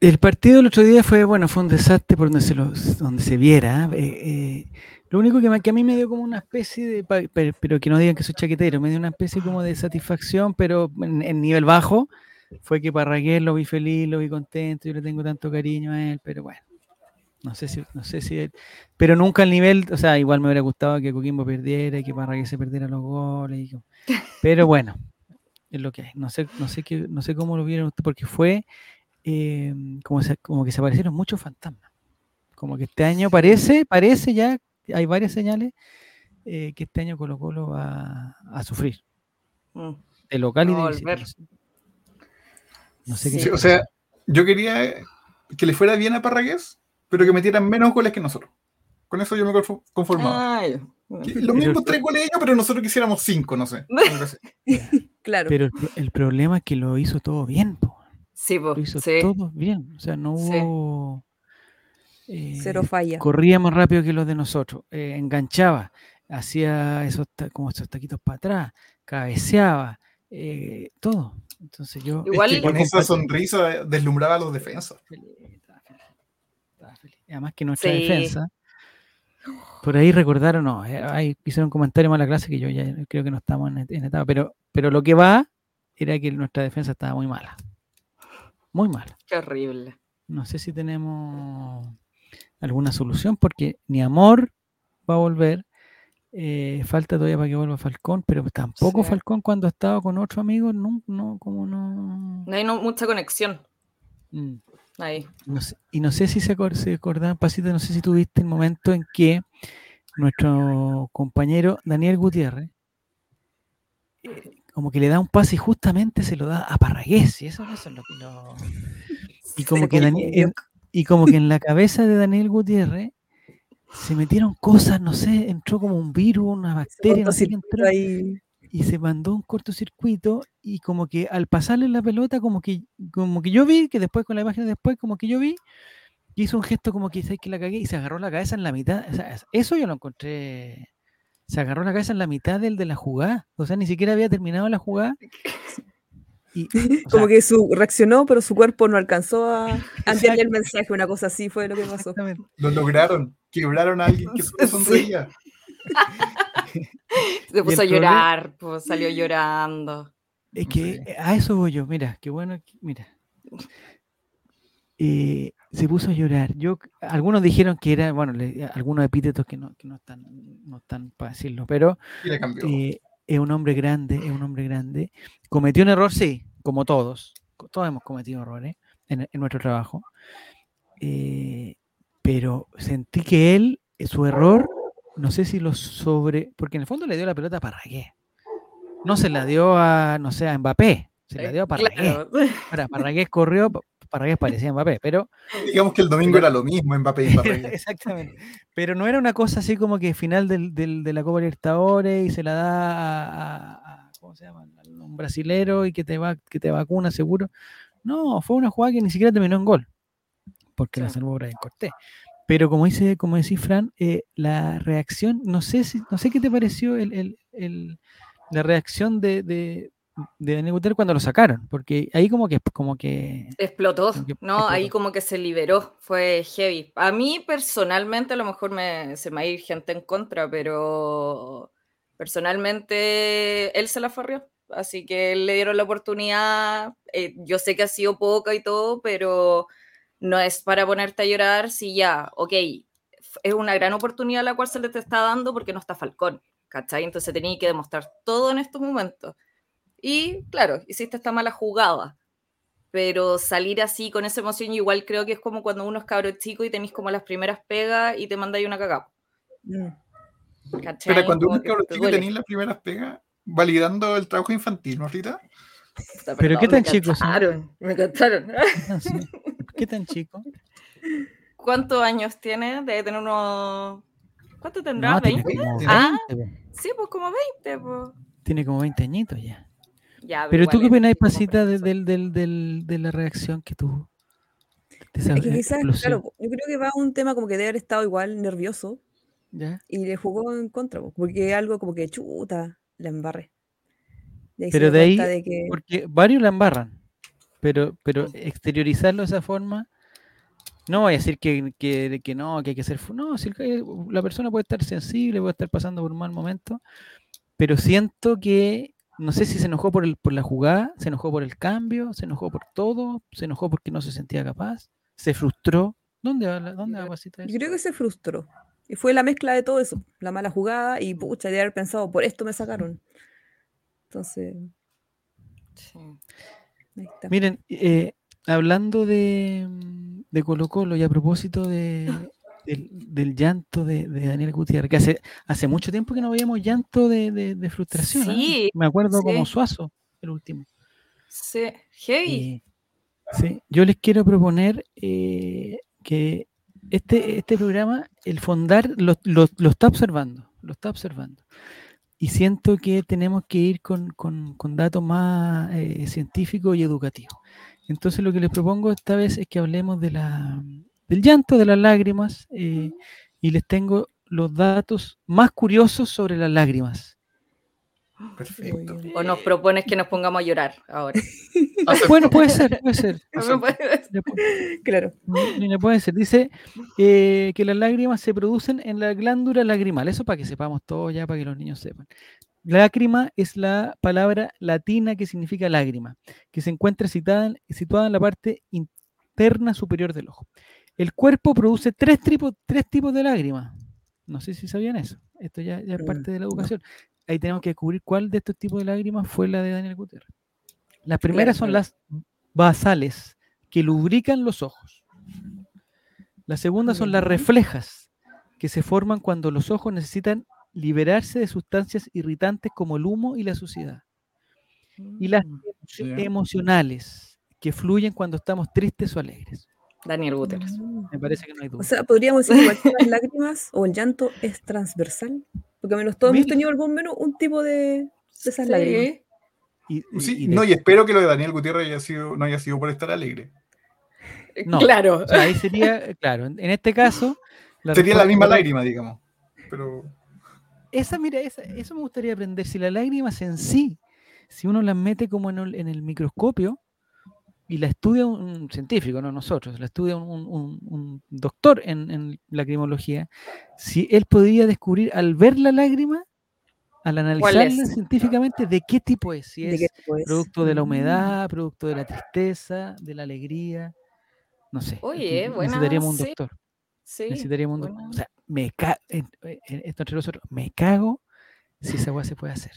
El partido el otro día fue, bueno, fue un desastre por donde se, lo, donde se viera. eh, eh, lo único que, que a mí me dio como una especie de, pero que no digan que soy chaquetero, me dio una especie como de satisfacción, pero en, nivel bajo, fue que Parragués lo vi feliz, lo vi contento, yo le tengo tanto cariño a él, pero bueno, no sé si, no sé si, pero nunca al nivel, o sea, igual me hubiera gustado que Coquimbo perdiera y que Parragués se perdiera los goles, y pero bueno, es lo que hay. No sé, no sé qué, no sé cómo lo vieron porque fue eh, como, se- como que se aparecieron muchos fantasmas. Como que este año parece, parece ya, hay varias señales eh, que este año Colo Colo va a sufrir. Mm. De local y de. No sé, qué Sí, o sea, yo quería que le fuera bien a Parragués, pero que metieran menos goles que nosotros. Con eso yo me conform- conformaba. Ay, Que Pero Lo mismo el- tres goles ellos, pero nosotros quisiéramos cinco, no sé. Claro. Pero el, el problema es que lo hizo todo bien, po. Sí, po, lo hizo sí. todo bien. O sea, no Sí. hubo. eh, Cero falla. corría más rápido que los de nosotros, eh, enganchaba, hacía esos como esos taquitos para atrás, cabeceaba, eh, todo. Entonces yo Igual- Es que con esa sonrisa deslumbraba a los defensas. feliz, estaba feliz, estaba feliz. Además que nuestra Sí. defensa, por ahí recordaron, no, eh, ahí hicieron un comentario mala clase que yo ya creo que no estamos en, en etapa, pero, pero lo que va era que nuestra defensa estaba muy mala, muy mala. Qué horrible. No sé si tenemos alguna solución porque ni Amor va a volver. eh, falta todavía para que vuelva Falcón, pero tampoco Sí. Falcón cuando ha estado con otro amigo, no, no, como no. No hay no- mucha conexión Mm, ahí. no sé- y no sé si se, acor- se acordaban, Pasita, no sé si tuviste el momento en que nuestro compañero Daniel Gutiérrez eh, como que le da un pase y justamente se lo da a Parragués, y eso, eso es lo que lo- Y como que y como que en la cabeza de Daniel Gutiérrez se metieron cosas, no sé, entró como un virus, una bacteria, no sé qué entró, ahí. y se mandó un cortocircuito y como que al pasarle la pelota, como que, como que yo vi, que después con la imagen después, como que yo vi, hizo un gesto como que, ¿sabes que la cagué? Y se agarró la cabeza en la mitad. o sea, eso yo lo encontré. Se agarró la cabeza en la mitad del de la jugada. O sea, ni siquiera había terminado la jugada. Y, Como sea, que su reaccionó, pero su cuerpo no alcanzó a a enviarle el mensaje, una cosa así fue lo que pasó. exactamente. Lo lograron. Quebraron a alguien que solo Sí. sonreía. Se puso a problema- llorar, pues salió llorando. Es que a eso voy yo, mira, qué bueno, que- mira. Eh, se puso a llorar. Yo, algunos dijeron que era, bueno, le- algunos epítetos que no, que no están, no están para decirlo, pero eh, es un hombre grande, es un hombre grande. Cometió un error, sí, como todos. Todos hemos cometido errores en, en nuestro trabajo. Eh, pero sentí que él, eh, su error, no sé si lo sobre. Porque en el fondo le dio la pelota a Parragué. No se la dio a, no sé, a Mbappé. Se la dio a Parragué. Ahora, Parragués corrió, Parragués parecía Mbappé, pero. Digamos que el domingo era lo mismo Mbappé y Parragués. Exactamente. Pero no era una cosa así como que final del, del- de la Copa Libertadores y se la da a, a- a- ¿cómo se llama? A un brasilero y que te va, que te vacuna seguro. No, fue una jugada que ni siquiera terminó en gol. Porque la Sí. salvó Brian Cortés. Pero como dice, como decís, Fran, eh, la reacción, no sé si, no sé qué te pareció el, el- el- la reacción de, de, de Daniel Gutiérrez cuando lo sacaron, porque ahí como que, como que Explotó, Como que ¿no? Ahí explotó. como que se liberó, fue heavy. A mí personalmente, a lo mejor me, se me va a ir gente en contra, pero personalmente él se la farrió. Así que le dieron la oportunidad. eh, yo sé que ha sido poca y todo, pero no es para ponerte a llorar si ya, ok, es una gran oportunidad la cual se le te está dando porque no está Falcón, ¿cachai? Entonces tenía que demostrar todo en estos momentos. Y claro, hiciste esta mala jugada pero salir así con esa emoción, igual creo que es como cuando uno es cabro chico y tenéis como las primeras pegas y te mandáis una cagada. Mm. Pero cuando uno que cabro chico duele. tenía las primeras pegas, validando el trabajo infantil, ¿no, Rita? ¿Pero qué tan me chicos son? cacharon, Me cacharon. ¿qué tan, sí? ¿Qué tan chico? ¿Cuántos años tiene? Debe tener unos... ¿Cuánto tendrá? No, tiene ¿20? como Ah. 20, po. Sí, pues como 20. Pues. tiene como 20 añitos ya. Ya, Pero tú qué opináis, Pasita, de, del, del, del- de la reacción que tuvo? Esa Es que quizás, claro, yo creo que va a un tema como que debe haber estado igual nervioso ¿ya? y le jugó en contra, po, porque algo como que chuta, la embarré. Pero de ahí, de que porque varios la embarran. pero, pero exteriorizarlo de esa forma, no voy a decir que, que, que no, que hay que ser... No, si el- la persona puede estar sensible, puede estar pasando por un mal momento, pero siento que, no sé si se enojó por, el, por la jugada, se enojó por el cambio, se enojó por todo, se enojó porque no se sentía capaz, se frustró. ¿Dónde va, la- dónde va Pasita, Yo creo que se frustró. Y fue la mezcla de todo eso. La mala jugada y pucha, de haber pensado, por esto me sacaron. Entonces, Sí. ahí está. Miren, eh, hablando de, de Colo Colo y a propósito de, del, del llanto de, de Daniel Gutiérrez, que hace, hace mucho tiempo que no veíamos llanto de, de- de frustración. ¿ah? Sí, Me acuerdo como sí. Suazo, el último. Sí, heavy. Eh, sí, yo les quiero proponer eh, que este, este programa, el Fondar, lo, lo- lo está observando, lo está observando. Y siento que tenemos que ir con, con- con datos más eh, científicos y educativos. Entonces lo que les propongo esta vez es que hablemos de la, del llanto, de las lágrimas, eh, y les tengo los datos más curiosos sobre las lágrimas. Perfecto. O nos propones que nos pongamos a llorar ahora. Acepto. Bueno, puede ser, puede ser. Claro. Puede ser. Dice eh, que las lágrimas se producen en la glándula lagrimal. Eso para que sepamos todo ya, para que los niños sepan. Lágrima es la palabra latina que significa lágrima, que se encuentra citada situada en la parte interna superior del ojo. El cuerpo produce tres, tripos- tres tipos de lágrimas. No sé si sabían eso. Esto ya, ya es Mm, parte de la no. educación. Ahí tenemos que descubrir cuál de estos tipos de lágrimas fue la de Daniel Gutiérrez. Las primeras son las basales, que lubrican los ojos. Las segundas son las reflejas, que se forman cuando los ojos necesitan liberarse de sustancias irritantes como el humo y la suciedad. Y las Mm. emocionales, que fluyen cuando estamos tristes o alegres. Daniel Gutiérrez. Mm. Me parece que no hay duda. O sea, podríamos decir que las lágrimas o el llanto es transversal. Porque al menos todos hemos tenido algún menos un tipo de, de esas lágrimas. Sí. Y- y- Sí, y de- no, y espero que lo de Daniel Gutiérrez haya sido, no haya sido por estar alegre. No. Claro. o sea, ahí sería, eh, claro, en, en este caso... Sería la misma lágrima, digamos. Pero Esa, mira, esa- eso me gustaría aprender. Si las lágrimas en sí, si uno las mete como en el, en el microscopio y la estudia un, científico, no nosotros, la estudia un, un- un- un doctor en, en lacrimología, si él podría descubrir al ver la lágrima, al ¿Cuál analizarla científicamente, de qué tipo es. Si ¿De es qué tipo es? producto de la Mm. humedad, producto de la tristeza, de la alegría, no sé. Oye, buena, necesitaríamos un doctor. Sí. Necesitaríamos un doctor. buena. O sea, me cago, esto entre nosotros, me cago si esa weá se puede hacer.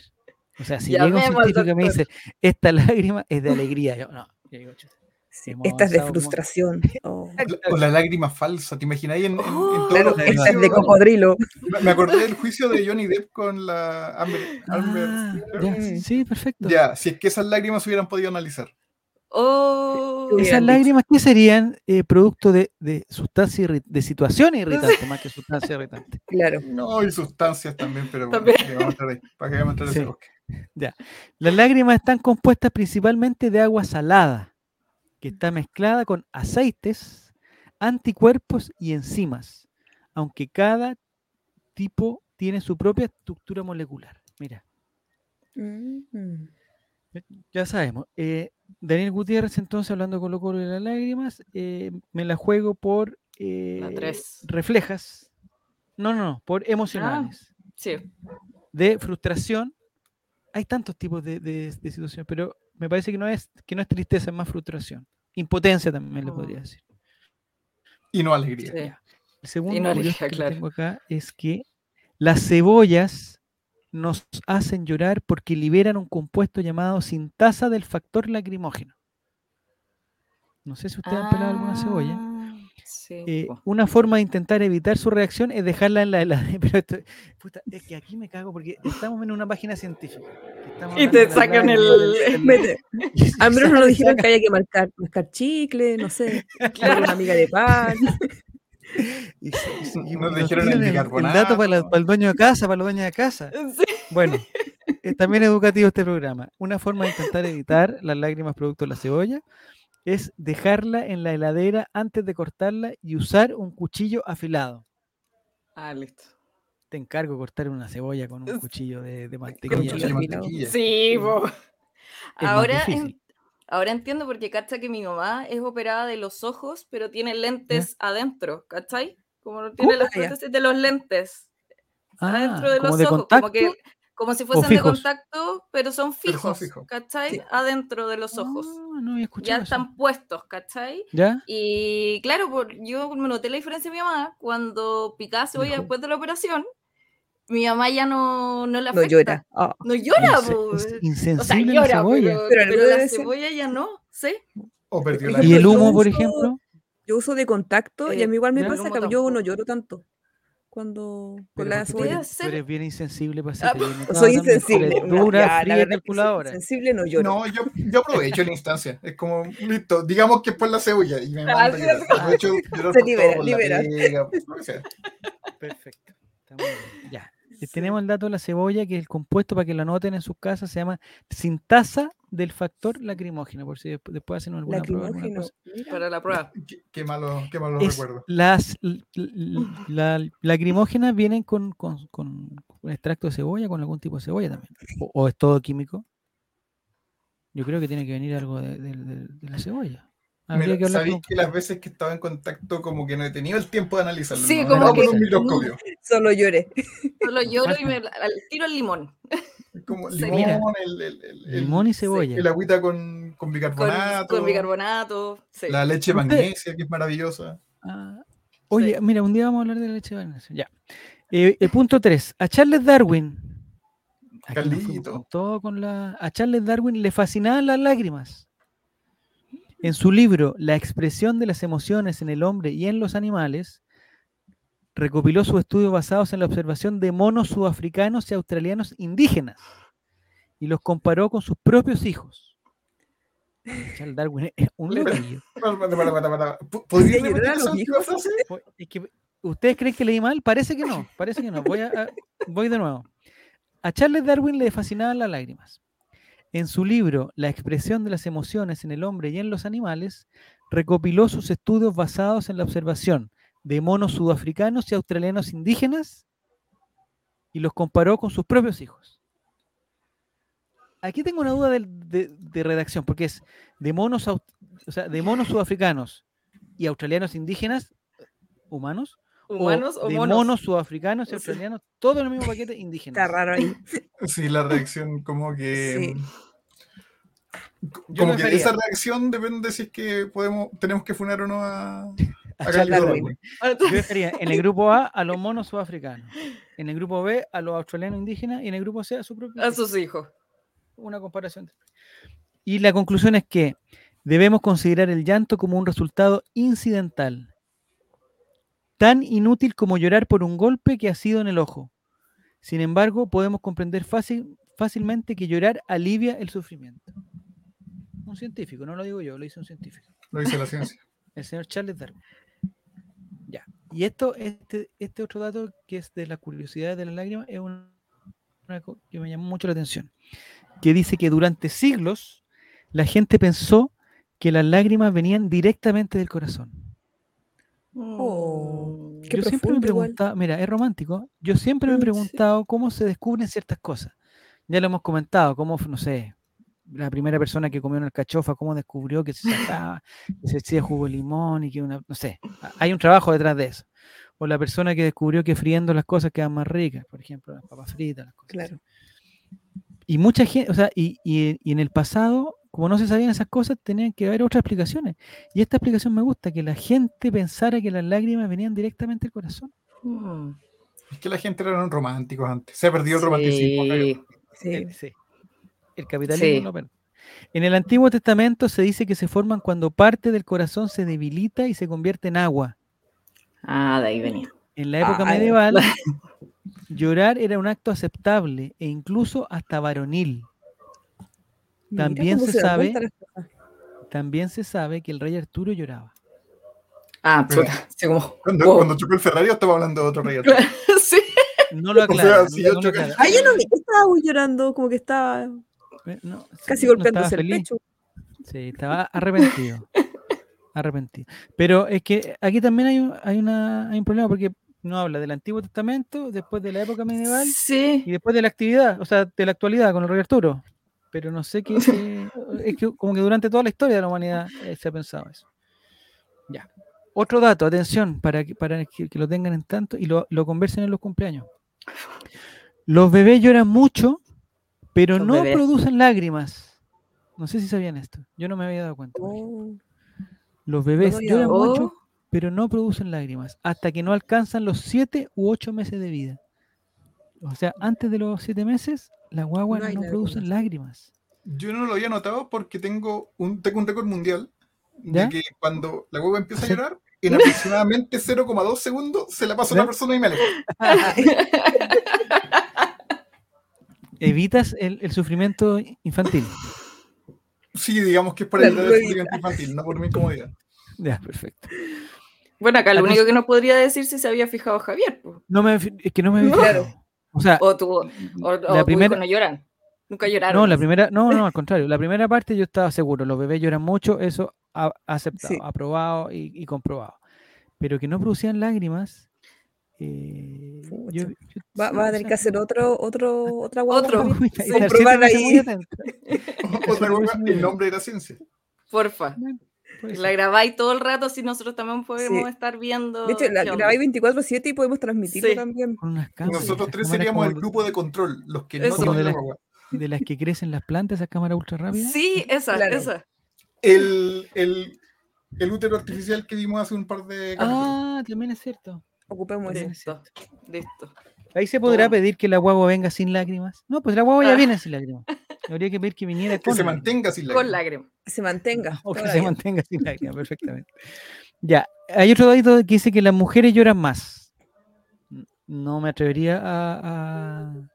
O sea, si llega un científico y me dice, esta lágrima es de alegría, yo no. Yo digo, chuta, Sí, hemos Esta es de como- frustración. Oh, o la lágrima falsa, ¿te imagináis en, en- en Oh, claro, los la esta es de cocodrilo. Me- acordé del juicio de Johnny Depp con la Amber. Amber Ah, Mm. sí, perfecto. Ya, si es que esas lágrimas se hubieran podido analizar. Oh, Esas lágrimas, ¿qué serían? Eh, producto de, de sustancias irri- de situaciones irritantes más que sustancias irritantes. Claro. No, y sustancias también, pero bueno, También. ya vamos a entrar ahí. ¿Para qué vamos a entrar en ese Sí. Las lágrimas están compuestas principalmente de agua salada, que está mezclada con aceites, anticuerpos y enzimas, aunque cada tipo tiene su propia estructura molecular. Mira, Mm. ya sabemos. eh, Daniel Gutiérrez, entonces, hablando con Colo de las lágrimas, eh, me la juego por eh, tres. reflejas. No, no, no, por emocionales. sí. de frustración. Hay tantos tipos de, de, de situaciones, pero me parece que no es que no es tristeza, es más frustración. Impotencia también le podría Oh. decir. Y no alegría. sí. El segundo Y no alegría, que claro. tengo acá es que las cebollas nos hacen llorar porque liberan un compuesto llamado sintasa del factor lacrimógeno. No sé si ustedes han pelado alguna cebolla. Sí. Eh, una forma de intentar evitar su reacción es dejarla en la heladera. Pero esto- puta, es que aquí me cago porque estamos en una página científica. Y te sacan el- A menos no nos dijeron que haya que marcar, mascar chicle, no sé, darle una amiga de pan. y Nos nos dijeron el dato para, la- para el dueño de casa, para los dueños de casa. Sí. Bueno, es también educativo este programa. Una forma de intentar evitar las lágrimas producto de la cebolla es dejarla en la heladera antes de cortarla y usar un cuchillo afilado. Ah, listo. Te encargo cortar una cebolla con un cuchillo de, de mantequilla. cuchillo de afilado. mantequilla. Sí. Es más Ahora, en- Ahora entiendo porque cacha que mi mamá es operada de los ojos, pero tiene lentes adentro, ¿cachai? Como no tiene las Ah, prótesis de los lentes adentro Ah, de como los de ojos, contacto. como que como si fuesen de fijos? contacto, pero son Pero son fijos, fijos. ¿cachai? Sí. Adentro de los ojos. Ah, no había escuchado Ya eso. están puestos, ¿cachai? ¿Ya? Y claro, por, yo me noté la diferencia de mi mamá cuando picaba cebolla Dijo. después de la operación. Mi mamá ya no, no la No afecta. llora. Ah. No llora, Inse- po. es O sea, insensible la llora, cebolla. pero, Pero la ser. cebolla ya no, ¿sí? O perdió Por la ¿Y el humo, por ejemplo? Yo uso de contacto y Eh, a mí igual me pasa que yo no lloro tanto cuando con la tú cebolla. eres, tú eres bien insensible para Ah, no Soy insensible. Dura, fría, calculadora. sensible no lloro. No, yo, yo aprovecho la instancia. Es como, listo, digamos que es por la cebolla. Y me Ah, mando a sí, llorar. sí. Aprovecho de llorar Se libera, libera. pega, sea. Perfecto. Ya. Tenemos el dato de la cebolla, que el compuesto, para que lo anoten en sus casas, se llama sintasa del factor lacrimógeno, por si después, después hacen alguna prueba. alguna Lacrimógeno. cosa. Mira. Para la prueba. Qué, qué malo, qué malo Es- recuerdo. las l- l- la, lacrimógenas vienen con, con, con un extracto de cebolla, con algún tipo de cebolla también. O, o es todo químico. Yo creo que tiene que venir algo de, de- de- de la cebolla. Mira, que sabéis con- que las veces que estaba en contacto como que no he tenido el tiempo de analizarlo. Sí, ¿no? como que- un microscopio. Solo lloré. Solo lloro y me al tiro el limón. Como limón, el, el- el- el- limón y cebolla. el agüita con, bicarbonato, con bicarbonato. Sí. la leche magnesia, que es maravillosa. Ah, oye, mira, un día vamos a hablar de la leche de magnesio. Ya. Eh, el punto 3. A Charles Darwin. con todo con la. A Charles Darwin le fascinaban las lágrimas. En su libro La expresión de las emociones en el hombre y en los animales, recopiló sus estudios basados en la observación de monos sudafricanos y australianos indígenas y los comparó con sus propios hijos. Charles Darwin es un loquillo. Para, para, para, para, para. ¿P- ¿Podría ¿Hacía llorar repetir a los hijos? es que, ¿Ustedes creen que leí mal? Parece que no, parece que no. Voy, a, a- voy de nuevo. A Charles Darwin le fascinaban las lágrimas. En su libro La expresión de las emociones en el hombre y en los animales, recopiló sus estudios basados en la observación de monos sudafricanos y australianos indígenas y los comparó con sus propios hijos. Aquí tengo una duda de, de redacción, porque es de monos, o sea, de monos sudafricanos y australianos indígenas, humanos, Humanos o, de monos. monos sudafricanos y Sí. australianos, todo en el mismo paquete indígenas. Está raro ahí. Sí, la reacción como que... Sí. Como que dejaría. esa reacción depende si es que podemos, tenemos que funar o no a, Yo dejaría en el grupo A a los monos sudafricanos, en el grupo B a los australianos indígenas y en el grupo C a su propio. A sus hijos. Una comparación. Y la conclusión es que debemos considerar el llanto como un resultado incidental, tan inútil como llorar por un golpe que ha sido en el ojo. Sin embargo, podemos comprender fácil, fácilmente que llorar alivia el sufrimiento. Un científico, no lo digo yo, lo dice un científico. Lo dice la ciencia. El señor Charles Darwin. Y esto, este, este otro dato que es de la curiosidad de las lágrimas, es un- una co- que me llamó mucho la atención. Que dice que durante siglos la gente pensó que las lágrimas venían directamente del corazón. Oh, yo siempre me igual. preguntaba, mira, es romántico. Yo siempre me he Mm, preguntado cómo se descubren ciertas cosas. Ya lo hemos comentado, cómo, no sé, la primera persona que comió una alcachofa, cómo descubrió que se sacaba, que se hacía jugo de limón y que una, no sé, a- hay un trabajo detrás de eso. O la persona que descubrió que friendo las cosas quedan más ricas, por ejemplo, las papas fritas, las cosas. así. Claro. Y mucha gente, o sea, y, y- y en el pasado, como no se sabían esas cosas, tenían que haber otras explicaciones. Y esta explicación me gusta, que la gente pensara que las lágrimas venían directamente del corazón. Mm. Es que la gente eran románticos antes. Se ha perdido el romanticismo. acá. Sí. Sí. El, capitalismo Sí. lo per- En el Antiguo Testamento se dice que se forman cuando parte del corazón se debilita y se convierte en agua. Ah, de ahí venía. En la época Ah, medieval, llorar era un acto aceptable e incluso hasta varonil. También se sabe-. También se sabe que el rey Arturo lloraba. Ah, Pero- puta. Sí, como. Cuando, wow. cuando chocó el Ferrari, estaba hablando de otro rey. Arturo. sí. No lo O sea, aclara. si no- yo no. Ah, yo no vi que estaba muy llorando, como que estaba no, casi golpeándose el pecho. Sí, estaba arrepentido. arrepentido. Pero es que aquí también hay un, hay una, hay un problema porque no habla del Antiguo Testamento, después de la época medieval y Sí. después de la actividad, o sea, de la actualidad con el rey Arturo. pero no sé qué. es que como que durante toda la historia de la humanidad eh, se ha pensado eso. Ya. Otro dato, atención, para que, para que, que lo tengan en tanto y lo, lo conversen en los cumpleaños. Los bebés lloran mucho, pero Los no bebés. producen lágrimas. No sé si sabían esto. Yo no me había dado cuenta. Oh, Los bebés lloran mucho, Oh. pero no producen lágrimas hasta que no alcanzan los 7 u 8 meses de vida. O sea, antes de los 7 meses, las guaguas No producen lágrimas. Yo no lo había notado porque tengo un, tengo un récord mundial ¿Ya? de que cuando la hueva empieza a llorar, en aproximadamente 0,2 segundos se la pasa a una persona y me alejo. Evitas el, el sufrimiento infantil. Sí, digamos que es para La evitar el sufrimiento infantil, no por mi incomodidad. Ya, perfecto. Bueno, acá lo único que nos podría decir si se había fijado Javier. No me, es que no me había Claro. fijado. O sea, O tú, o, o la tu primera, hijo no lloran. Nunca lloraron. no, la primera, no, no, al contrario. La primera parte yo estaba seguro. Los bebés lloran mucho, eso aceptado, Sí. aprobado y, y comprobado. Pero que no producían lágrimas. Eh, yo- Pucha. yo- Va, va a tener que hacer otro, otro, otra guagua. Otro. Comprobar ahí. Otra bien. nombre de la ciencia. Porfa. La grabáis todo el rato si nosotros también podemos Sí. estar viendo. De hecho, la grabáis 24-7 y podemos transmitirlo Sí. también. Con unas Y cámaras. nosotros tres seríamos el grupo de control, los que no Eso. De la la- hueva. de las que crecen las plantas, esas cámaras ultra rápidas. Sí, esa, Claro. esa. El, el, el útero artificial que vimos hace un par de capítulos. Ah, también es cierto. Ocupemos eso. Listo. Listo. Ahí se podrá Todo. pedir que la guagua venga sin lágrimas. No, pues la guagua ya Ah. viene sin lágrimas. Habría que pedir que viniera que con se lágrimas. mantenga sin la Con lágrimas. Que se mantenga. O que se mantenga sin lágrimas, perfectamente. Ya, hay otro dato que dice que las mujeres lloran más. No me atrevería a. a-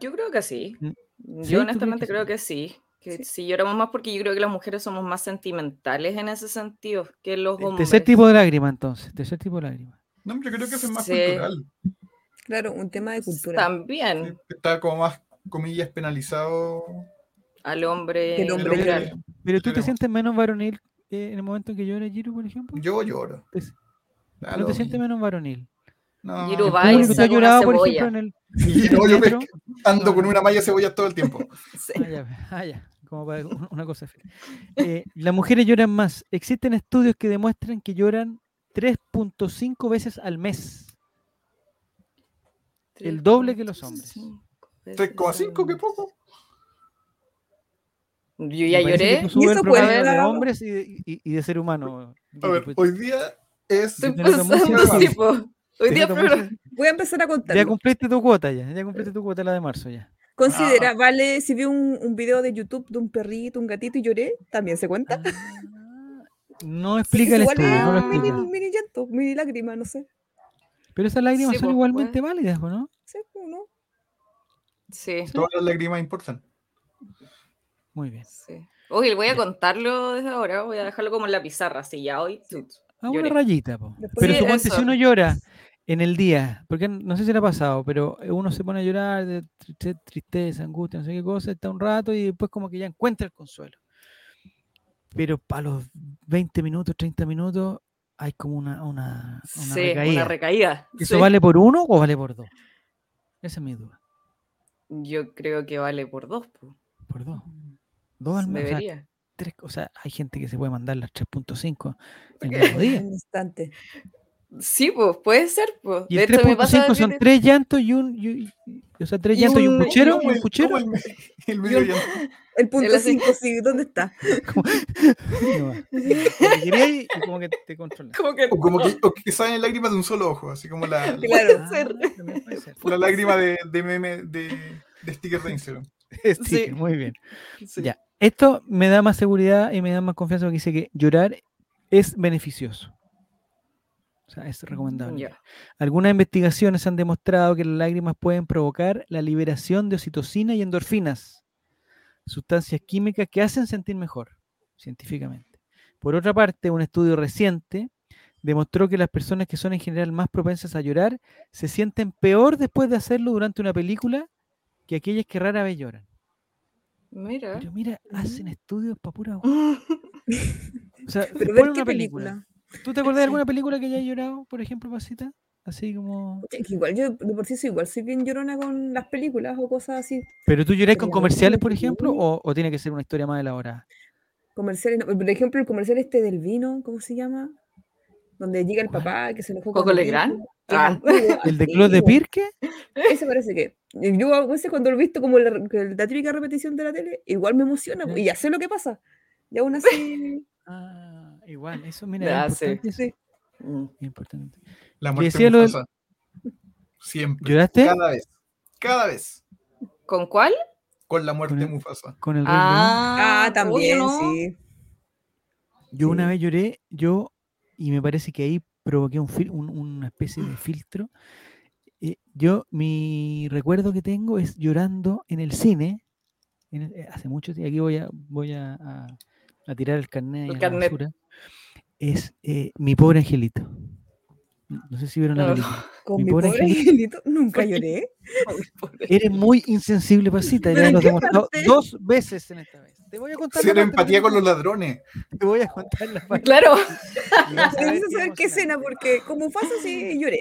Yo creo que sí. Mm. ¿Sí? ¿Tú Yo honestamente que creo sí? que sí. Que Sí. sí. lloramos más porque yo creo que las mujeres somos más sentimentales en ese sentido que los el hombres. Tercer tipo de lágrima, entonces. Tercer tipo de lágrima. No, yo creo que eso es más Sí. cultural. Claro, un tema de cultura. También sí, Está como más, comillas, penalizado. al hombre. El hombre El hombre- Pero tú te sientes menos varonil eh, en el momento en que llora Giro, por ejemplo. Yo lloro. Da ¿No te sientes menos varonil? No, Giro va y saca una llorado, por cebolla. ejemplo, en el, Y yo me ando No, con una malla de cebolla todo el tiempo. Sí. Ah, ya, ah, ya, como para un- una cosa. Eh, las mujeres lloran más. Existen estudios que demuestran que lloran 3.5 veces al mes. El doble que los hombres. 3,5, qué poco. Yo ya lloré. eso puede de hombres y de, y- y de ser humano. A ver, pues, hoy día es. Estoy sí, po. Hoy día sen- Voy a empezar a contar. Ya cumpliste tu cuota ya, ya cumpliste tu cuota la de marzo ya. Considera, vale, si vi un, un video de YouTube de un perrito, un gatito y lloré, también se cuenta. Ah, no explica el estudio, es no lo mini, explica. mini llanto, mini lágrima, no sé. Pero esas lágrimas Sí, son pues, igualmente válidas, ¿o ¿no? Sí, ¿no? Sí, Todas las lágrimas importan. Muy bien. sí. Oye, voy a contarlo desde ahora. Voy a dejarlo como en la pizarra, así ya hoy. tut. A una Lloré. rayita, po. Después Pero Sí, suponte eso. si uno llora en el día, porque no sé si le ha pasado, pero uno se pone a llorar de tri- tristeza, angustia, no sé qué cosa, está un rato y después como que ya encuentra el consuelo. Pero para los 20 minutos, 30 minutos, hay como una, una, una Sí, recaída. una recaída. ¿Eso sí. vale por uno o vale por dos? Esa es mi duda. Yo creo que vale por dos. po. Por dos. Dos al mes. o sea, tres, o sea, hay gente que se puede mandar las 3.5 el ¿Qué? mismo día. En un instante. Sí, pues puede ser. Pues. Y De el hecho, me pasa 3.5 son tres llantos y un. y- y- o sea, tres llantos y un puchero. ¿Cómo Y un el- puchero. el, el? El punto El así- 5, sí, ¿dónde está? No va. Lo que y como que te controla. Como que O como que, o que salen lágrimas de un solo ojo, así como la, la, Claro. ser. también puede ser. la lágrima de, de meme de, de sticker de Instagram. Sí, Sí. muy bien. Sí. Ya. Esto me da más seguridad y me da más confianza porque dice que llorar es beneficioso. O sea, es recomendable. Algunas investigaciones han demostrado que las lágrimas pueden provocar la liberación de oxitocina y endorfinas, sustancias químicas que hacen sentir mejor, científicamente. Por otra parte, un estudio reciente demostró que las personas que son en general más propensas a llorar se sienten peor después de hacerlo durante una película que aquellas que rara vez lloran. Mira. Pero mira, hacen estudios para pura... O sea, Pero ver una qué película. película. ¿Tú te acuerdas de alguna película que hayas llorado, por ejemplo, Pasita? Así como. Es que Igual yo de por sí soy igual, soy bien llorona con las películas o cosas así. ¿Pero tú llorás con comerciales, por ejemplo, o, o tiene que ser una historia más elaborada? Comerciales, no, por ejemplo, el comercial este del vino, ¿cómo se llama? Donde llega el ¿Cuál? papá que se enojó ¿Coco con el Legrand? Ah. ¿El de Claude de. Pirque? Ese parece que. Yo a veces cuando lo he visto como la, la típica repetición de la tele, igual me emociona y ya sé lo que pasa. Y aún así. Ah, igual, eso, mira, es sí. importante. Mm. importante. La muerte decía lo del- Mufasa. Siempre. ¿Lloraste? Cada vez. Cada vez. ¿Con cuál? Con la muerte de Mufasa. Con el Rey León. Ah, Ah, también, oye, ¿no? sí. Yo una vez lloré, yo, y me parece que ahí provoqué un fil- un- una especie de filtro. Eh, yo, mi recuerdo que tengo es llorando en el cine, en el- eh, hace mucho tiempo, aquí voy a, voy a, a- a tirar el carnet, El a la carnet. basura, es eh, Mi Pobre Angelito. No sé si vieron la No. película. Con Mi mi pobre pobre angelito. angelito nunca lloré. Eres muy insensible, Pasita. Dos veces en esta vez. Te voy a contar. la Cero empatía con los ladrones. Te voy a contar la parte. Claro. Necesito saber qué escena, porque como Fasa sí lloré.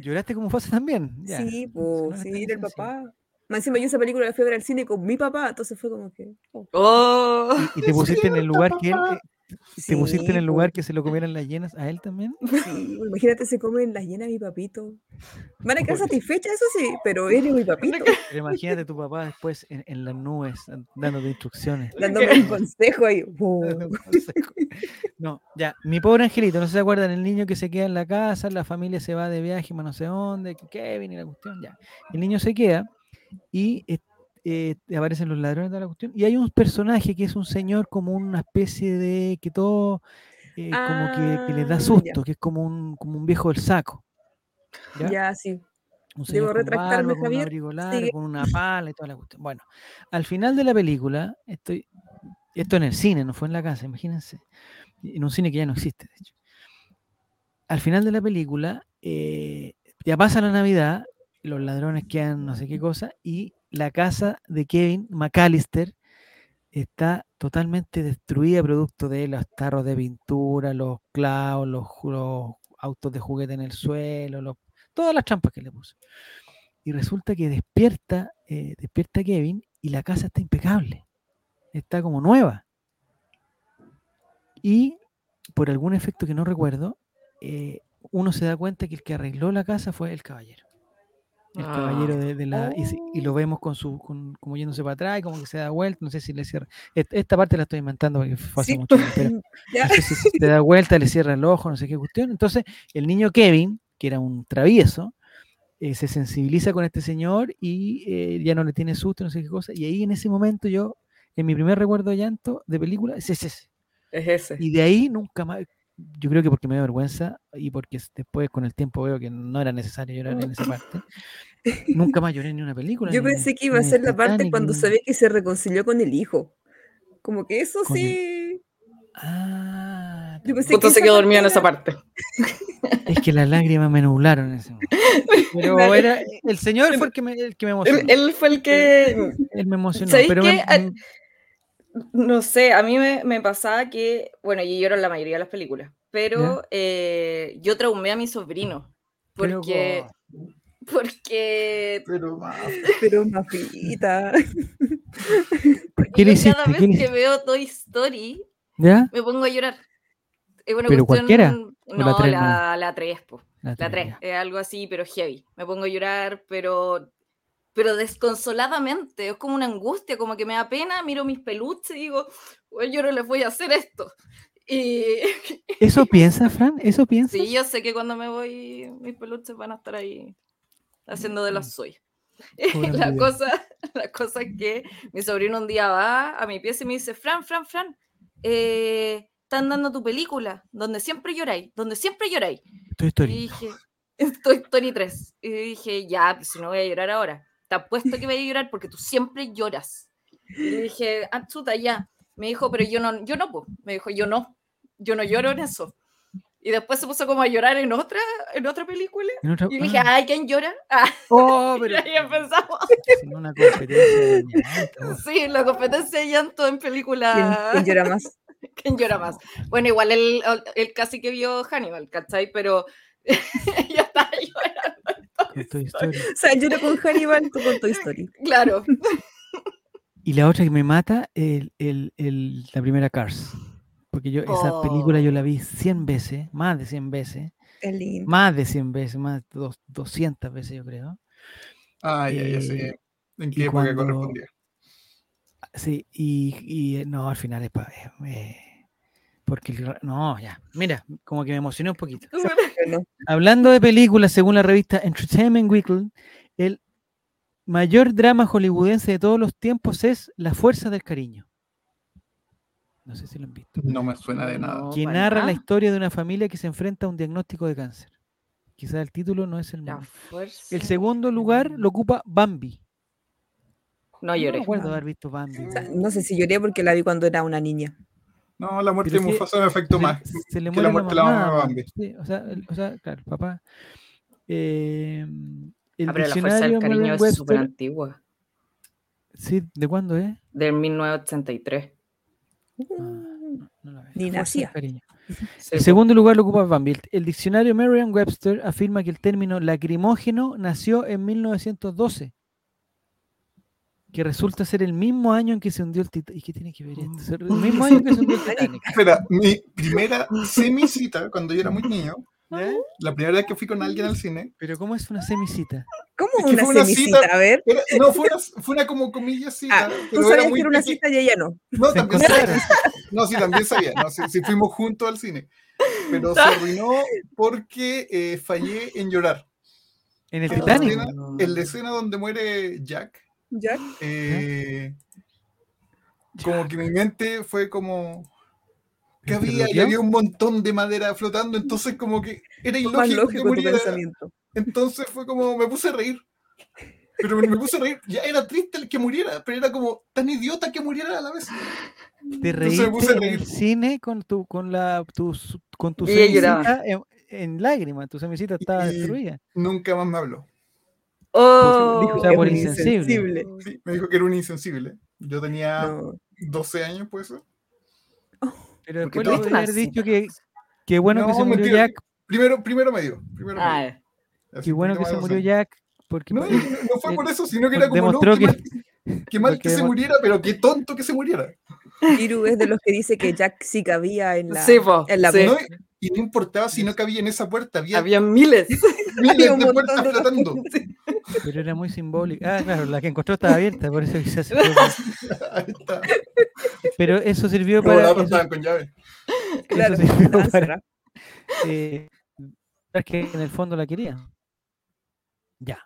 ¿Lloraste como Fasa también? Ya. Sí, pues, sí, era el papá. Más encima yo esa película la fui a ver al cine con mi papá, entonces fue como que. oh, Oh. Y te pusiste en el lugar que él, te pusiste en el po. lugar que se lo comieran las llenas a él también. Sí, pues, imagínate, se comen las llenas mi papito. Van a quedar satisfechas, eso sí, pero eres mi papito, imagínate tu papá después en, en las nubes dándote instrucciones. dándome un consejo ahí. No, ya, mi pobre angelito, no se acuerdan el niño que se queda en la casa, la familia se va de viaje, más no sé dónde, Kevin y la cuestión, ya. El niño se queda y eh, aparecen los ladrones de la cuestión. Y hay un personaje que es un señor como una especie de que todo eh, como que, que le Ah, da ya. susto, que es como un, como un viejo del saco. ¿ya? Ya, sí. Un señor con retractarme, barba, con un Javier. abrigo largo, con una pala y toda la cuestión. Bueno, al final de la película, estoy, esto en el cine, no fue en la casa, imagínense. En un cine que ya no existe, de hecho. Al final de la película, eh, ya pasa la Navidad, los ladrones quedan no sé qué cosa, y la casa de Kevin McAllister está totalmente destruida producto de los tarros de pintura, los clavos, los, autos de juguete en el suelo, todas las trampas que le puso. Y resulta que despierta, eh, despierta Kevin y la casa está impecable. Está como nueva. Y por algún efecto que no recuerdo, eh, uno se da cuenta que el que arregló la casa fue el caballero. El Ah. caballero de, de la. Y, lo vemos con su. Con, como yéndose para atrás y como que se da vuelta. No sé si le cierra. est- Esta parte la estoy inventando porque fue hace Sí. mucho tiempo, no sé si se da vuelta, le cierra el ojo, no sé qué cuestión. Entonces, el niño Kevin, que era un travieso, eh, se sensibiliza con este señor y eh, ya no le tiene susto, no sé qué cosa. Y ahí en ese momento yo, en mi primer recuerdo de llanto de película, es ese. Es ese. Y de ahí nunca más. Yo creo que porque me da vergüenza y porque después con el tiempo veo que no era necesario llorar en esa parte. Nunca más lloré en una película. Yo ni pensé que iba a ser la parte cuando ni se en- ve que se reconcilió con el hijo. Como que eso Con el- sí. Ah, Yo pensé Justo que se quedó dormido en esa parte. Es que las lágrimas me nublaron en ese momento. Pero era, el señor fue el que me, el que me emocionó. Él, él fue el que. Él me emocionó. ¿Sabéis Pero qué? me- Al- No sé, a mí me, me pasaba que. Bueno, yo lloro en la mayoría de las películas. Pero eh, yo traumé a mi sobrino. pero Porque. co- Porque. Pero más. Pero mafita. ¿Qué le yo cada hiciste? vez ¿Qué le que hiciste? veo Toy Story, ¿Ya? me pongo a llorar. Es una ¿Pero cuestión- cualquiera? ¿O la No, tres la, la 3, po. La La tres, 3, ya. es algo así, pero heavy. Me pongo a llorar, pero, pero desconsoladamente. Es como una angustia, como que me da pena, miro mis peluches y digo, "Bueno, yo no les voy a hacer esto. Y ¿Eso piensa, Fran? ¿Eso piensa? sí, yo sé que cuando me voy, mis peluches van a estar ahí haciendo de las suyas. Pobre La cosa, la cosa es que mi sobrino un día va a mi pieza y me dice, Fran, Fran, Fran, eh, están dando tu película, donde siempre lloráis, donde siempre lloráis. Toy Y Story. dije, Toy Story 3. Y dije, ya, pues si no voy a llorar ahora. Te apuesto que voy a llorar porque tú siempre lloras. Y le dije, ah, chuta, ya. Me dijo, pero yo no, yo no, po. Me dijo, yo no. Yo no lloro en eso. Y después se puso como a llorar en otra, en otra película. En otra- Y le dije, ah. ay, ¿quién llora? Ah, Oh, y pero ahí empezamos. una competencia de llanto. Sí, la competencia de llanto en ¿Quién, película. quién llora más? ¿Quién llora más? Bueno, igual él, él casi que vio Hannibal, ¿cachai? Pero ya Estaba llorando. con Toy Story. O sea, yo era con Hannibal, tú con Toy Story. Claro. Y la otra que me mata, el, el- el- la primera Cars. Porque yo, esa película yo la vi 100 veces, más de 100 veces, Es lindo. más de 100 veces, más de dos- 200 veces yo creo. Ah, ya, ya Eh, sé. ¿En qué época cuando- correspondía? Sí, y, y, no, al final es eh, eh, porque el no, ya, mira, como que me emocioné un poquito. Hablando de películas, según la revista Entertainment Weekly, el mayor drama hollywoodense de todos los tiempos es La Fuerza del Cariño. No sé si lo han visto. No me suena de nada. No, que narra la historia de una familia que se enfrenta a un diagnóstico de cáncer. Quizás el título no es el mismo. El segundo lugar lo ocupa Bambi. No No lloré. acuerdo de haber visto Bambi. o sea, no sé si lloré porque la vi cuando era una niña. No, la muerte Pero de Mufasa me afectó se- más. Se le que la muere muerte de la mamá de mamá, Bambi. sí, o, sea, el- o sea, claro, papá. Eh, el Ah, pero la fuerza del diccionario cariño es súper Merriam-Webster- antigua. Sí, ¿de cuándo es? Del 1983. no, no la veo. Ni La nacía. cariño. Sí, El po. segundo lugar lo ocupa Bambi. El, el diccionario Merriam-Webster afirma que el término lacrimógeno nació en 1912, que resulta ser el mismo año en que se hundió el Titanic. ¿Y qué tiene que ver esto? Ser El mismo año en que se hundió el Titanic. Espera, mi primera semicita cuando yo era muy niño, ¿Ya? la primera vez que fui con alguien al cine, Pero ¿cómo es una semisita? ¿Cómo Es que una fue una semicita? cita- A ver. era- no, fue una, fue una como comillas cita, Ah, tú sabías era que era una cita y ella no. No, Se también sabía. No, sí, también sabía. No, sí, sí fuimos juntos al cine. Pero se arruinó porque eh, fallé en llorar. En el En la, Titanic. escena, en la escena donde muere Jack, ¿Ya? eh, como que mi mente fue como que ¿Pero te había, y había un montón de madera flotando, entonces como que era más ilógico que tu muriera. pensamiento. Entonces fue como, me puse a reír. Pero me, puse a reír. Ya era triste el que muriera, pero era como tan idiota que muriera a la vez. Te Entonces me puse reíste a en reír. el cine con tu, con la, tu, con tu en, en lágrimas. Tu semicita estaba Y- destruida. Nunca más me habló. Oh, Dijo o sea, que por insensible. insensible. Sí, me dijo que era un insensible. Yo tenía No. 12 años, pues. Pero Porque después todo le haber dicho que qué bueno que se murió mentira. Jack. Primero, primero me dio. Primero me Ah, dio. eh. Qué bueno que se murió de Jack. Porque No, no, no fue por eso, sino que era como, no, que- mal, qué mal que se muriera, pero qué tonto que se muriera. Iru es de los que dice que Jack sí cabía en la, Sí, po, en la sí. No, y no importaba si no cabía en esa puerta, había Había miles. miles Había de puertas de flotando. Pero era muy simbólico. Ah, claro, la que encontró estaba abierta, por eso quizás se fue. Ahí está. Pero eso sirvió Como para. la eso- estaban con llave. Claro, eso sirvió para eh, ver que en el fondo la quería. Ya.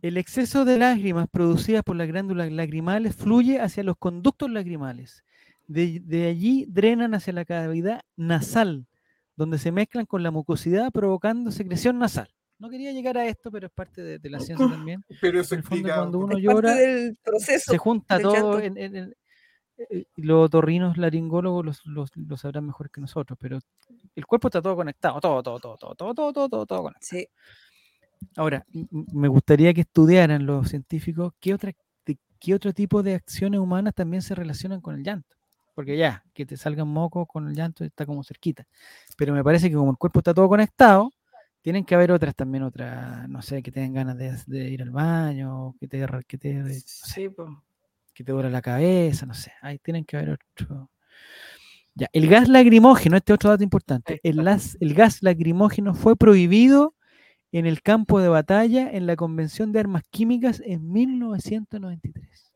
El exceso de lágrimas producidas por las glándulas lagrimales fluye hacia los conductos lagrimales. De, de allí drenan hacia la cavidad nasal, donde se mezclan con la mucosidad provocando secreción nasal. No quería llegar a esto, pero es parte de, de la ciencia también. Pero eso En el fondo, cuando uno Es parte llora, del proceso. se junta del todo. En, en- en- eh, los otorrinos laringólogos los, los- lo sabrán mejor que nosotros, pero el cuerpo está todo conectado, todo, todo, todo, todo, todo, todo, todo, todo, todo conectado. Sí. Ahora, me gustaría que estudiaran los científicos qué, otra, de- qué otro tipo de acciones humanas también se relacionan con el llanto. Porque ya, que te salgan mocos con el llanto está como cerquita. Pero me parece que como el cuerpo está todo conectado, tienen que haber otras también, otras, no sé, que tengan ganas de, de ir al baño, que te, que te, no sé, Sí, po. que te duele la cabeza, no sé. Ahí tienen que haber otro. Ya, el gas lacrimógeno, este otro dato importante. El, las- el gas lacrimógeno fue prohibido en el campo de batalla en la Convención de Armas Químicas en 1993.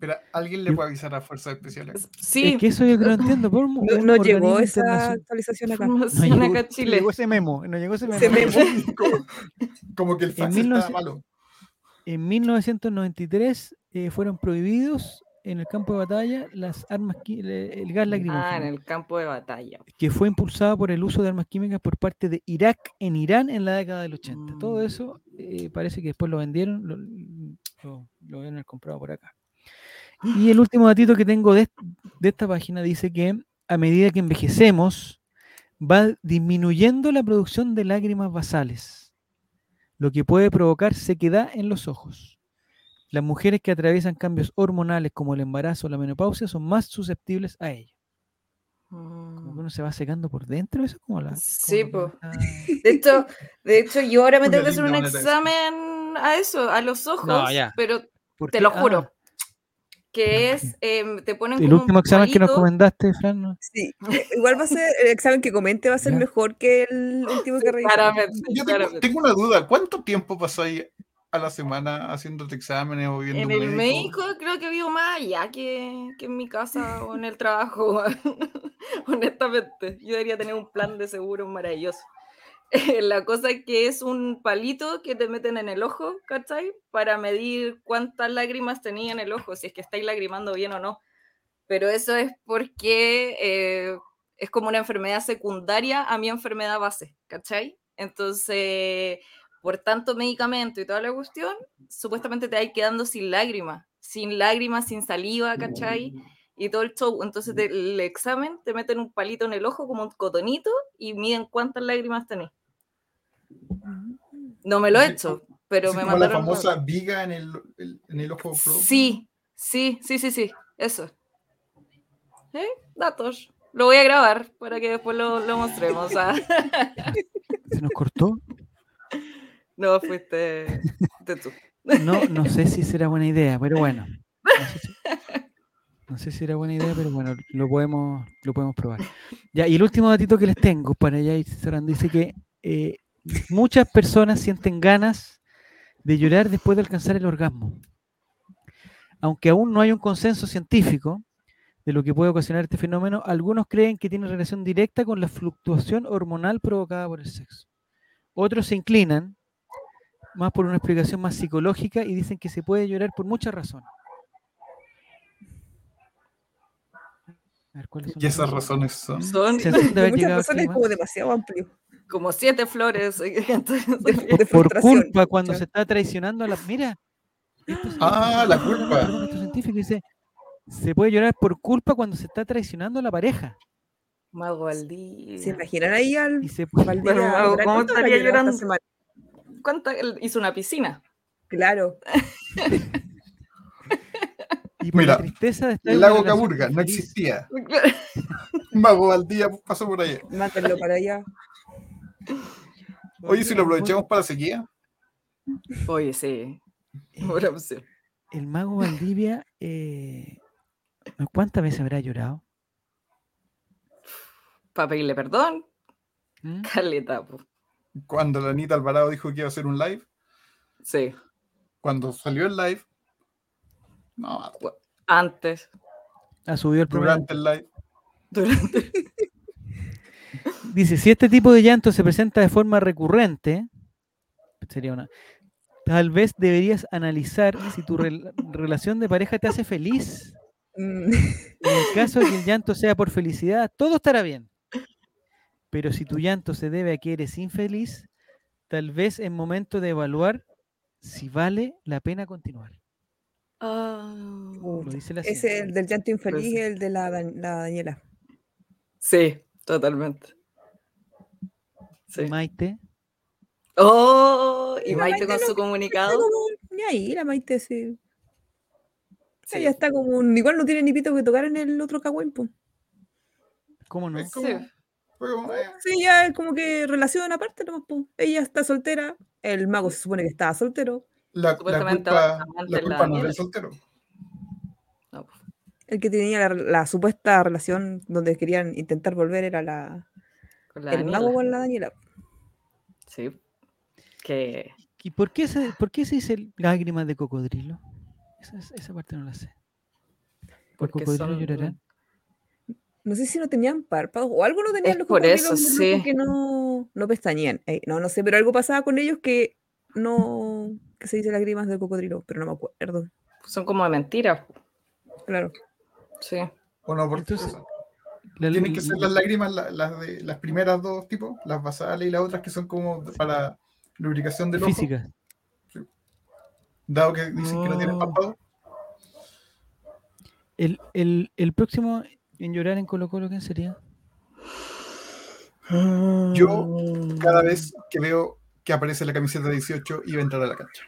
Pero alguien le puede avisar a Fuerzas Especiales. Sí, Es que eso yo que no entiendo. por un- No, un no llegó esa actualización acá. No llegó, acá Chile. llegó ese memo, no llegó ese memo. Ese memo. como, como que el fax 1900 estaba malo. En 1993 eh, fueron prohibidos en el campo de batalla las armas, el gas lacrimógeno. Ah, en el campo de batalla. que fue impulsado por el uso de armas químicas por parte de Irak en Irán en la década del 80. Todo Mm. eso eh, parece que después lo vendieron, lo, lo, lo deben haber comprado por acá. Y el último datito que tengo de, est- de esta página dice que a medida que envejecemos va disminuyendo la producción de lágrimas basales, lo que puede provocar sequedad en los ojos. Las mujeres que atraviesan cambios hormonales como el embarazo o la menopausia son más susceptibles a ello. Como que uno se va secando por dentro, eso es como la. Sí, como la- De hecho, de hecho, yo ahora me tengo que hacer un examen a eso, a los ojos, ya. pero ¿Por te qué? lo Ah, juro, que es, em, te ponen el como un último examen que nos comentaste, Fran. ¿no? Sí, eh, igual va a ser, el examen que comente va a ser Ya. mejor que el último que revisé. Claramente, Yo tengo, claramente. tengo una duda. ¿Cuánto tiempo pasáis a la semana haciéndote exámenes o viendo En un el médico? médico creo que vivo más allá que, que en mi casa o en el trabajo, honestamente. Yo debería tener un plan de seguro maravilloso. La cosa es que es un palito que te meten en el ojo, ¿cachai? Para medir cuántas lágrimas tenía en el ojo, si es que estáis lagrimando bien o no. Pero eso es porque eh, es como una enfermedad secundaria a mi enfermedad base, ¿cachai? Entonces, por tanto medicamento y toda la cuestión, supuestamente te vas quedando sin lágrimas, sin lágrimas, sin saliva, ¿cachai? Y todo el show. Entonces, te- el examen te meten un palito en el ojo como un cotonito y miden cuántas lágrimas tenés. No me lo he hecho, pero me como la mandaron. famosa viga en el, el- en el ojo pro. Sí, sí, sí, sí, sí, eso. ¿Eh? Datos. Lo voy a grabar para que después lo, lo mostremos. ah. ¿Se nos cortó? No, fuiste, fuiste tú. No, no sé si será buena idea, pero bueno. No sé si, no sé si era buena idea, pero bueno, lo podemos, lo podemos probar. Ya, y el último datito que les tengo para ya ir cerrando, dice que eh, muchas personas sienten ganas de llorar después de alcanzar el orgasmo. Aunque aún no hay un consenso científico de lo que puede ocasionar este fenómeno, algunos creen que tiene relación directa con la fluctuación hormonal provocada por el sexo. Otros se inclinan más por una explicación más psicológica y dicen que se puede llorar por muchas razones. A ver, ¿cuáles son Y esas razones son. Son de De haber muchas llegado al razones es clímax. como demasiado amplio. Como siete flores. entonces, De- por, de por frustración, culpa cuando se está traicionando a la. Mira. esto Ah, la culpa. esto es científico, dice. Se puede llorar por culpa cuando se está traicionando a la pareja. Mago Valdivia. ¿Se imaginan ahí al Y se puede- Valdivia? Pero, Durán? ¿cómo ¿Cuánto estaría llorando? él Hizo una piscina. Claro. y por Mira, la tristeza de estar El lago Caburga no existía. Mago Valdía pasó por ahí. Mátenlo para allá. Oye, si lo aprovechamos para sequía. Oye, sí. Eh, Buena opción. el mago Valdivia, eh, ¿cuántas veces habrá llorado? Para pedirle perdón. ¿Mm? Caleta, po. Cuando la Anita Alvarado dijo que iba a hacer un live. Sí. Cuando salió el live. No, Antes. Ha subido el programa. durante el live. Durante. Dice, si este tipo de llanto se presenta de forma recurrente, sería una... Tal vez deberías analizar si tu rel- relación de pareja te hace feliz. Mm, En el caso de que el llanto sea por felicidad, todo estará bien. Pero si tu llanto se debe a que eres infeliz, tal vez es momento de evaluar si vale la pena continuar. Ah, Lo dice la Ese del llanto infeliz, sí. el de la, la Daniela. sí, totalmente. Sí. Maite, Oh, y Maite Maite con no- su comunicado. como, ni ahí, la Maite sí. Sí. Ella está como, un- igual no tiene ni pito que tocar en el otro cagüen, po. ¿cómo no? Es como- Sí. como, eh, Sí, ya es como que relación aparte nomás, po. Ella está soltera, el mago se supone que estaba soltero, la, culpa, la en la culpa no es nieve. del soltero. No, el que tenía la, la supuesta relación donde querían intentar volver era la, Con la el Daniela. mago con la Daniela. Sí. Que. ¿Y por qué se, por qué se dice lágrimas de cocodrilo? Esa, esa parte no la sé. ¿Por Porque cocodrilo son- llorarán? No sé si no tenían párpados o algo no tenían Es los por cocodrilos eso, sí. que no, no pestañean. Eh, no, no sé, pero algo pasaba con ellos que no, que se dice lágrimas de cocodrilo, pero no me acuerdo. Son como de mentiras. Claro. Sí. O no, porque Entonces, eso. La- tienen que ser las lágrimas, la- las de las primeras dos tipos, las basales y las otras que son como para lubricación del ojo. física. Dado que dicen que no tienen Oh. párpado. El, el, el próximo en llorar en Colo Colo, ¿quién sería? Yo. Cada vez que veo que aparece la camiseta 18 iba a entrar a la cancha.